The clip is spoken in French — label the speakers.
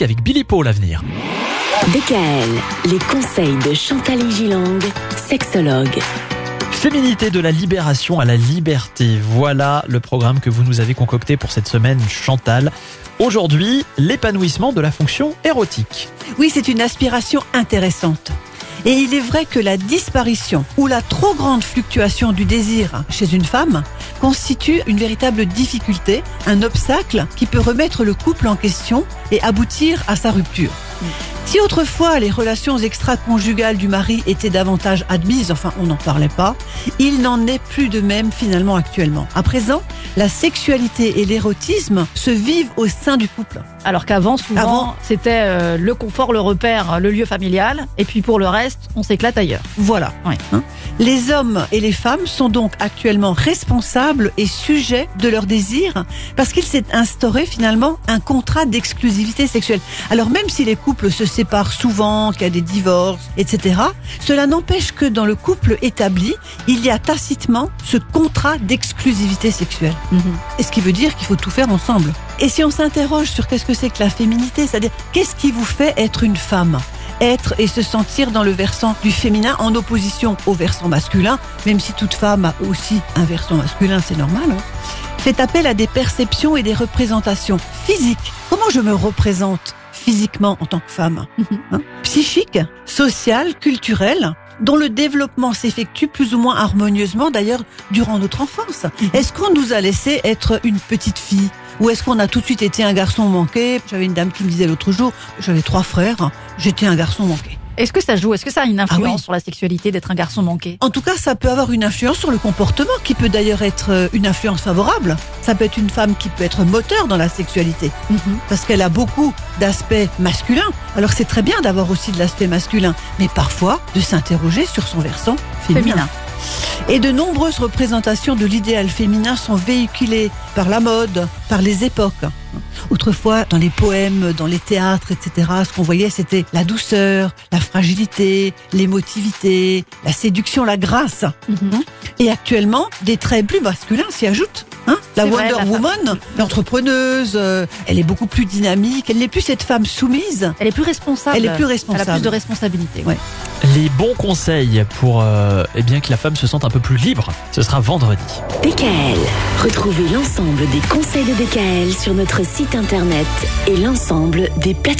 Speaker 1: avec Billy Paul à venir.
Speaker 2: DKL, les conseils de Chantal Gilang, sexologue.
Speaker 1: Féminité de la libération à la liberté. Voilà le programme que vous nous avez concocté pour cette semaine, Chantal. Aujourd'hui, l'épanouissement de la fonction érotique.
Speaker 3: Oui, c'est une aspiration intéressante. Et il est vrai que la disparition ou la trop grande fluctuation du désir chez une femme constitue une véritable difficulté, un obstacle qui peut remettre le couple en question et aboutir à sa rupture. Si autrefois les relations extra-conjugales du mari étaient davantage admises, enfin on n'en parlait pas, il n'en est plus de même finalement actuellement. À présent, la sexualité et l'érotisme se vivent au sein du couple.
Speaker 4: Alors qu'avant, souvent,
Speaker 3: Avant-
Speaker 4: c'était euh, le confort, le repère, le lieu familial. Et puis pour le reste, on s'éclate ailleurs.
Speaker 3: Voilà. Hein les hommes et les femmes sont donc actuellement responsables et sujets de leur désir parce qu'il s'est instauré finalement un contrat d'exclusivité sexuelle. Alors même si les couples se séparent souvent, qu'il y a des divorces, etc., cela n'empêche que dans le couple établi, il y a tacitement ce contrat d'exclusivité sexuelle. Et ce qui veut dire qu'il faut tout faire ensemble. Et si on s'interroge sur qu'est-ce que c'est que la féminité, c'est-à-dire qu'est-ce qui vous fait être une femme? Être et se sentir dans le versant du féminin en opposition au versant masculin, même si toute femme a aussi un versant masculin, c'est normal, hein, fait appel à des perceptions et des représentations physiques. Comment je me représente? Physiquement en tant que femme. Hein Psychique, sociale, culturelle dont le développement s'effectue plus ou moins harmonieusement d'ailleurs durant notre enfance. Est-ce qu'on nous a laissé être une petite fille? Ou est-ce qu'on a tout de suite été un garçon manqué? J'avais une dame qui me disait l'autre jour, j'avais trois frères, j'étais un garçon manqué.
Speaker 4: Est-ce que ça joue Est-ce que ça a une influence
Speaker 3: Ah oui.
Speaker 4: sur la sexualité d'être un garçon manqué?
Speaker 3: En tout cas, ça peut avoir une influence sur le comportement, qui peut d'ailleurs être euh, une influence favorable. Ça peut être une femme qui peut être moteur dans la sexualité, parce qu'elle a beaucoup d'aspects masculins. Alors c'est très bien d'avoir aussi de l'aspect masculin, mais parfois de s'interroger sur son versant féminin.
Speaker 4: Féminin.
Speaker 3: Et de nombreuses représentations de l'idéal féminin sont véhiculées par la mode, par les époques. Autrefois, dans les poèmes, dans les théâtres, etc., ce qu'on voyait, c'était la douceur, la fragilité, l'émotivité, la séduction, la grâce.
Speaker 4: Mhm.
Speaker 3: Et actuellement, des traits plus masculins s'y ajoutent. La
Speaker 4: vrai,
Speaker 3: Wonder. Woman, l'entrepreneuse, euh, elle est beaucoup plus dynamique. Elle n'est plus cette femme soumise.
Speaker 4: Elle est plus responsable.
Speaker 3: Elle est plus
Speaker 4: Elle a
Speaker 3: responsable.
Speaker 4: plus de responsabilité.
Speaker 3: Ouais.
Speaker 1: Les bons conseils pour euh, eh bien que la femme se sente un peu plus libre, ce sera vendredi.
Speaker 2: DKL. Retrouvez l'ensemble des conseils de DKL sur notre site internet et l'ensemble des plateformes.